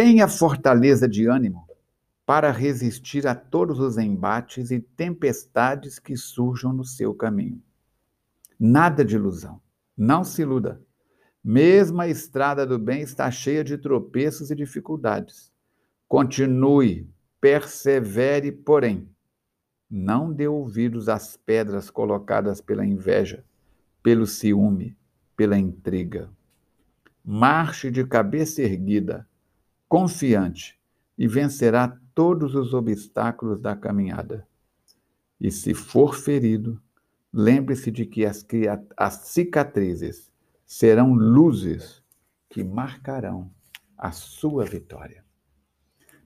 Tenha fortaleza de ânimo para resistir a todos os embates e tempestades que surjam no seu caminho. Nada de ilusão. Não se iluda. Mesmo a estrada do bem está cheia de tropeços e dificuldades. Continue, persevere, porém, não dê ouvidos às pedras colocadas pela inveja, pelo ciúme, pela intriga. Marche de cabeça erguida, confiante, e vencerá todos os obstáculos da caminhada. E se for ferido, lembre-se de que as, as cicatrizes serão luzes que marcarão a sua vitória.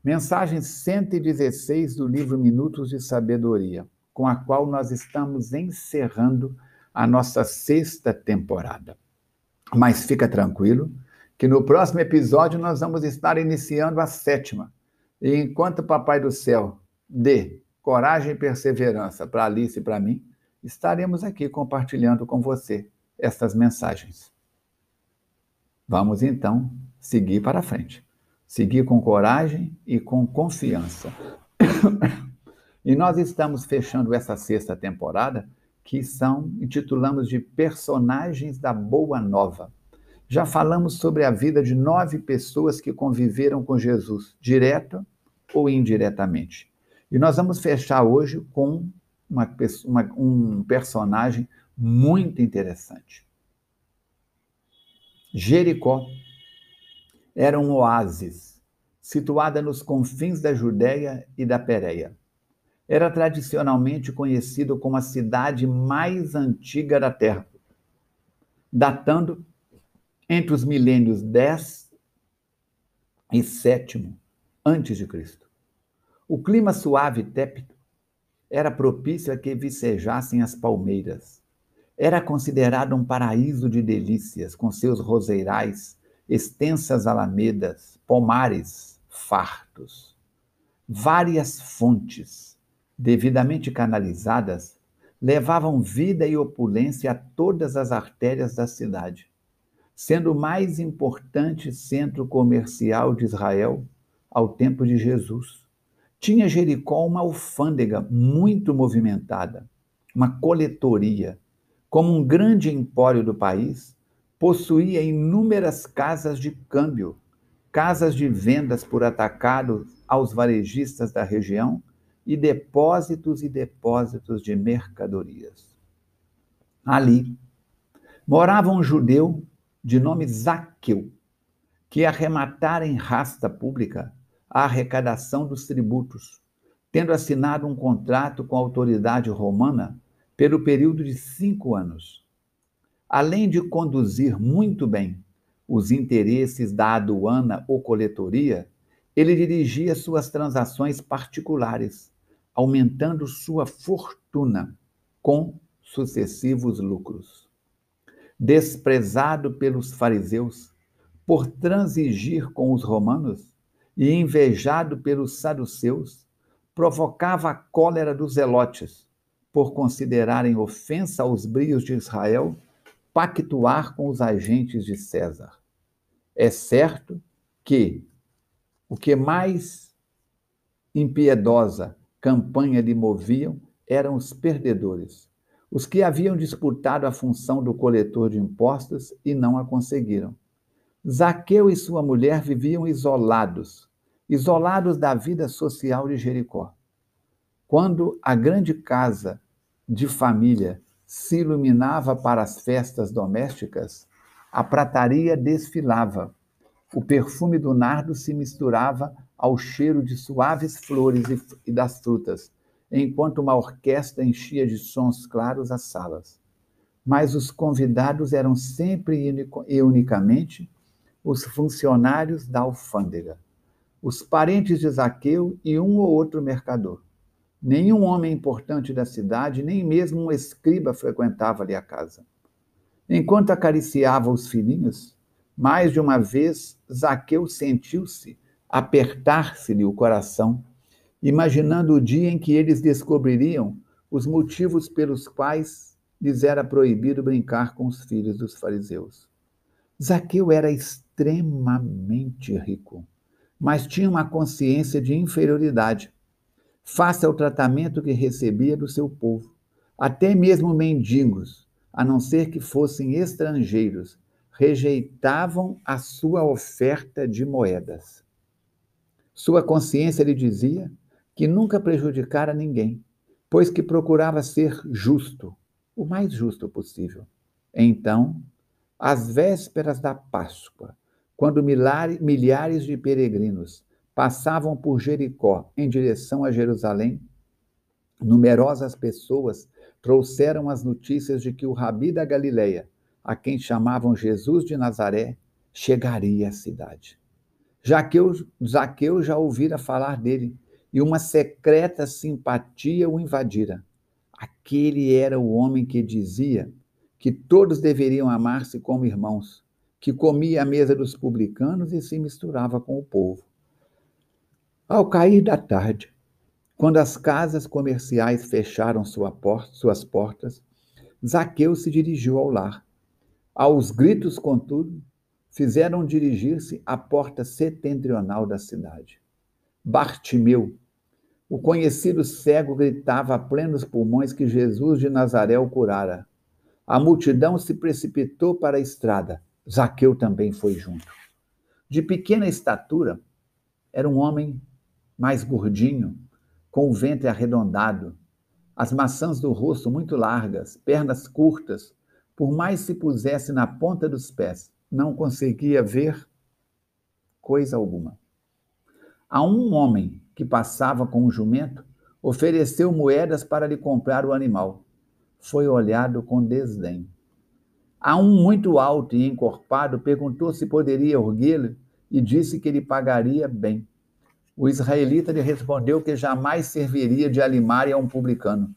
Mensagem 116 do livro Minutos de Sabedoria, com a qual nós estamos encerrando a nossa sexta temporada. Mas fica tranquilo, que no próximo episódio nós vamos estar iniciando a sétima. E enquanto o Papai do Céu dê coragem e perseverança para Alice e para mim, estaremos aqui compartilhando com você estas mensagens. Vamos então seguir para frente. Seguir com coragem e com confiança. e nós estamos fechando essa sexta temporada, que são, intitulamos de Personagens da Boa Nova. Já falamos sobre a vida de nove pessoas que conviveram com Jesus, direta ou indiretamente. E nós vamos fechar hoje com uma, uma, um personagem muito interessante. Jericó era um oásis, situada nos confins da Judéia e da Pérea. Era tradicionalmente conhecido como a cidade mais antiga da Terra, datando entre os milênios 10 e 7 antes de Cristo. O clima suave e tépido era propício a que vicejassem as palmeiras. Era considerado um paraíso de delícias, com seus roseirais extensas alamedas, pomares fartos. Várias fontes, devidamente canalizadas, levavam vida e opulência a todas as artérias da cidade, sendo o mais importante centro comercial de Israel ao tempo de Jesus. Tinha Jericó uma alfândega muito movimentada, uma coletoria. Como um grande empório do país, possuía inúmeras casas de câmbio, casas de vendas por atacado aos varejistas da região e depósitos e depósitos de mercadorias. Ali morava um judeu de nome Zaqueu, que arrematara em rasta pública a arrecadação dos tributos, tendo assinado um contrato com a autoridade romana pelo período de cinco anos além de conduzir muito bem os interesses da aduana ou coletoria, ele dirigia suas transações particulares, aumentando sua fortuna com sucessivos lucros. Desprezado pelos fariseus por transigir com os romanos e invejado pelos saduceus, provocava a cólera dos zelotes por considerarem ofensa aos brios de Israel pactuar com os agentes de César. É certo que o que mais impiedosa campanha lhe moviam eram os perdedores, os que haviam disputado a função do coletor de impostos e não a conseguiram. Zaqueu e sua mulher viviam isolados, isolados da vida social de Jericó. Quando a grande casa de família se iluminava para as festas domésticas, a prataria desfilava. O perfume do nardo se misturava ao cheiro de suaves flores e das frutas, enquanto uma orquestra enchia de sons claros as salas. Mas os convidados eram sempre e unicamente os funcionários da alfândega, os parentes de Zaqueu e um ou outro mercador. Nenhum homem importante da cidade, nem mesmo um escriba frequentava ali a casa. Enquanto acariciava os filhinhos, mais de uma vez Zaqueu sentiu-se apertar-se-lhe o coração, imaginando o dia em que eles descobririam os motivos pelos quais lhes era proibido brincar com os filhos dos fariseus. Zaqueu era extremamente rico. mas tinha uma consciência de inferioridade face ao tratamento que recebia do seu povo. Até mesmo mendigos, a não ser que fossem estrangeiros, rejeitavam a sua oferta de moedas. Sua consciência lhe dizia que nunca prejudicara ninguém, pois que procurava ser justo, o mais justo possível. Então, às vésperas da Páscoa, quando milhares de peregrinos passavam por Jericó em direção a Jerusalém, numerosas pessoas trouxeram as notícias de que o rabi da Galileia, a quem chamavam Jesus de Nazaré, chegaria à cidade. Jaqueu, Zaqueu já ouvira falar dele e uma secreta simpatia o invadira. Aquele era o homem que dizia que todos deveriam amar-se como irmãos, que comia à mesa dos publicanos e se misturava com o povo. Ao cair da tarde, quando as casas comerciais fecharam sua porta, suas portas, Zaqueu se dirigiu ao lar. Aos gritos, contudo, fizeram dirigir-se à porta setentrional da cidade. Bartimeu, o conhecido cego, gritava a plenos pulmões que Jesus de Nazaré o curara. A multidão se precipitou para a estrada. Zaqueu também foi junto. De pequena estatura, era um homem mais gordinho, com o ventre arredondado, as maçãs do rosto muito largas, pernas curtas, por mais se pusesse na ponta dos pés, não conseguia ver coisa alguma. A um homem que passava com um jumento, ofereceu moedas para lhe comprar o animal. Foi olhado com desdém. A um muito alto e encorpado perguntou se poderia erguê-lo e disse que ele pagaria bem. O israelita lhe respondeu que jamais serviria de alimária a um publicano.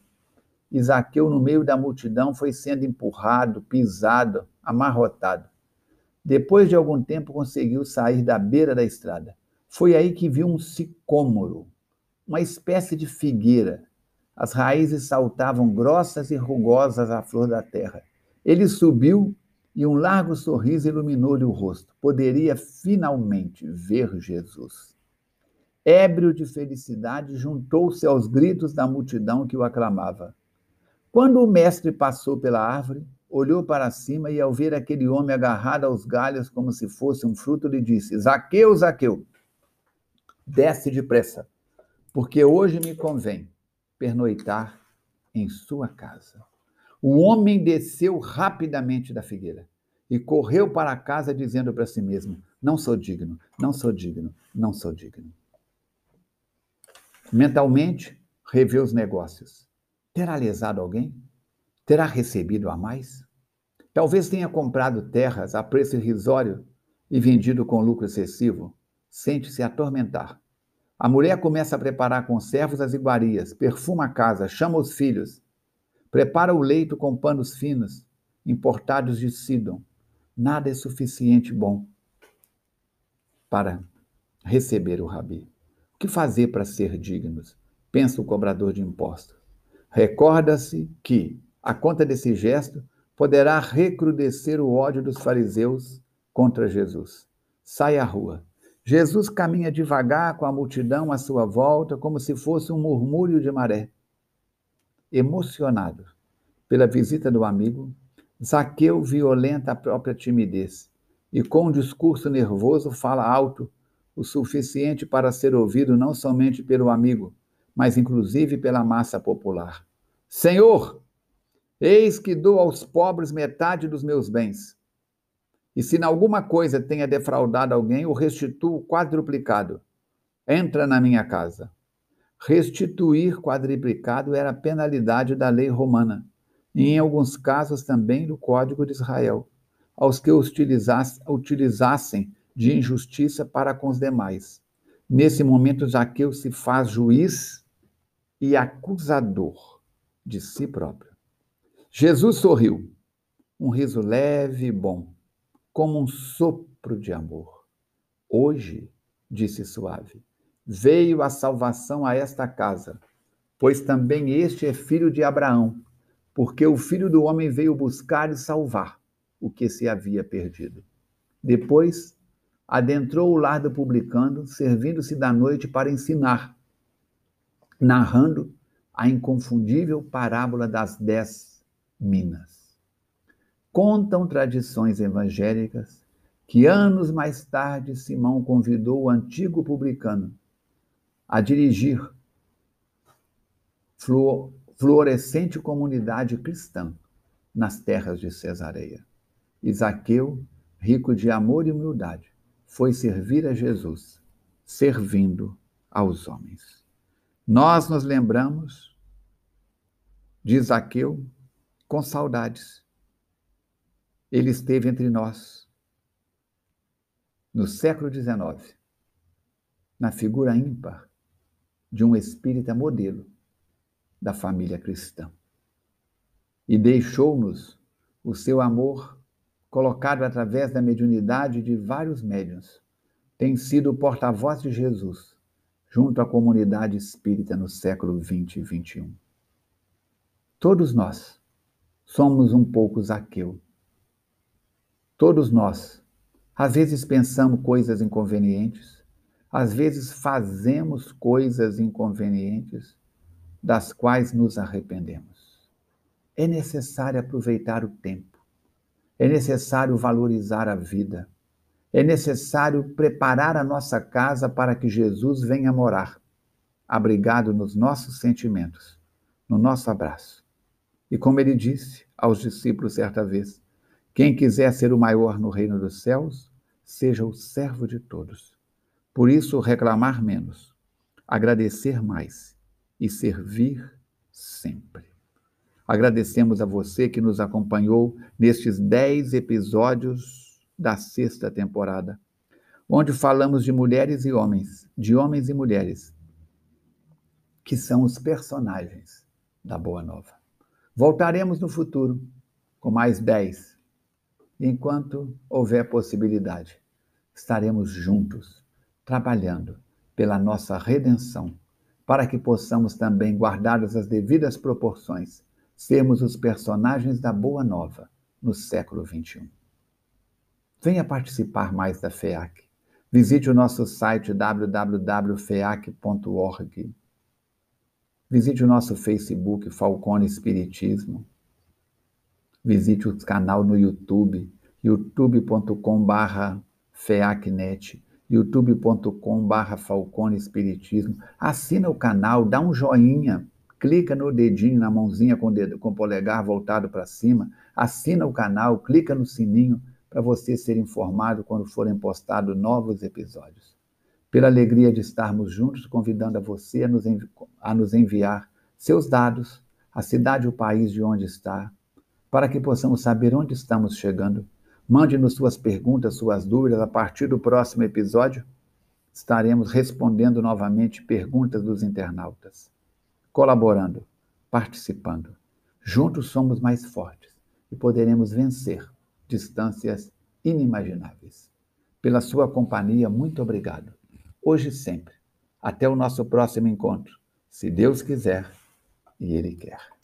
Isaqueu, no meio da multidão, foi sendo empurrado, pisado, amarrotado. Depois de algum tempo, conseguiu sair da beira da estrada. Foi aí que viu um sicômoro, uma espécie de figueira. As raízes saltavam grossas e rugosas à flor da terra. Ele subiu e um largo sorriso iluminou-lhe o rosto. Poderia finalmente ver Jesus ébrio de felicidade, juntou-se aos gritos da multidão que o aclamava. Quando o mestre passou pela árvore, olhou para cima e, ao ver aquele homem agarrado aos galhos como se fosse um fruto, lhe disse: Zaqueu, Zaqueu, desce depressa, porque hoje me convém pernoitar em sua casa. O homem desceu rapidamente da figueira e correu para casa dizendo para si mesmo: Não sou digno, não sou digno, não sou digno. Mentalmente, revê os negócios. Terá lesado alguém? Terá recebido a mais? Talvez tenha comprado terras a preço irrisório e vendido com lucro excessivo. Sente-se atormentar. A mulher começa a preparar conservos as iguarias, perfuma a casa, chama os filhos, prepara o leito com panos finos, importados de Sidon. Nada é suficiente bom para receber o rabi. O que fazer para ser dignos? Pensa o cobrador de impostos. Recorda-se que, a conta desse gesto, poderá recrudescer o ódio dos fariseus contra Jesus. Sai à rua. Jesus caminha devagar com a multidão à sua volta, como se fosse um murmúrio de maré. Emocionado pela visita do amigo, Zaqueu violenta a própria timidez e, com um discurso nervoso, fala alto o suficiente para ser ouvido não somente pelo amigo, mas inclusive pela massa popular. Senhor, eis que dou aos pobres metade dos meus bens. E se em alguma coisa tenha defraudado alguém, o restituo quadruplicado. Entra na minha casa. Restituir quadruplicado era a penalidade da lei romana, e em alguns casos também do Código de Israel, aos que utilizassem de injustiça para com os demais. Nesse momento, Zaqueu se faz juiz e acusador de si próprio. Jesus sorriu, um riso leve e bom, como um sopro de amor. Hoje, disse suave, veio a salvação a esta casa, pois também este é filho de Abraão, porque o filho do homem veio buscar e salvar o que se havia perdido. Depois, adentrou o lar do publicano, servindo-se da noite para ensinar, narrando a inconfundível parábola das dez minas. Contam tradições evangélicas que anos mais tarde Simão convidou o antigo publicano a dirigir fluorescente comunidade cristã nas terras de Cesareia. Isaqueu, rico de amor e humildade, foi servir a Jesus, servindo aos homens. Nós nos lembramos de Isaqueu com saudades. Ele esteve entre nós no século XIX, na figura ímpar de um espírita modelo da família cristã. E deixou-nos o seu amor colocado através da mediunidade de vários médiuns. Tem sido o porta-voz de Jesus junto à comunidade espírita no século 20 e 21. Todos nós somos um pouco Zaqueu. Todos nós, às vezes pensamos coisas inconvenientes, às vezes fazemos coisas inconvenientes, das quais nos arrependemos. É necessário aproveitar o tempo, é necessário valorizar a vida, é necessário preparar a nossa casa para que Jesus venha morar, abrigado nos nossos sentimentos, no nosso abraço. E como ele disse aos discípulos certa vez: quem quiser ser o maior no reino dos céus, seja o servo de todos. Por isso, reclamar menos, agradecer mais e servir sempre. Agradecemos a você que nos acompanhou nestes dez episódios da sexta temporada, onde falamos de mulheres e homens, de homens e mulheres, que são os personagens da Boa Nova. Voltaremos no futuro com mais dez. Enquanto houver possibilidade, estaremos juntos, trabalhando pela nossa redenção para que possamos também, guardadas as devidas proporções, sermos os personagens da Boa Nova no século XXI. Venha participar mais da FEAC. Visite o nosso site www.feac.org. Visite o nosso Facebook Falcone Espiritismo. Visite o canal no YouTube, youtube.com/feacnet youtube.com.br Falcone Espiritismo. Assina o canal, dá um joinha, clica no dedinho, na mãozinha com o, dedo, com o polegar voltado para cima, assina o canal, clica no sininho para você ser informado quando forem postados novos episódios. Pela alegria de estarmos juntos, convidando a você a nos, a nos enviar seus dados, a cidade e o país de onde está, para que possamos saber onde estamos chegando Mande-nos suas perguntas, suas dúvidas. A partir do próximo episódio, estaremos respondendo novamente perguntas dos internautas, colaborando, participando. Juntos somos mais fortes e poderemos vencer distâncias inimagináveis. Pela sua companhia, muito obrigado. Hoje e sempre. Até o nosso próximo encontro, se Deus quiser e Ele quer.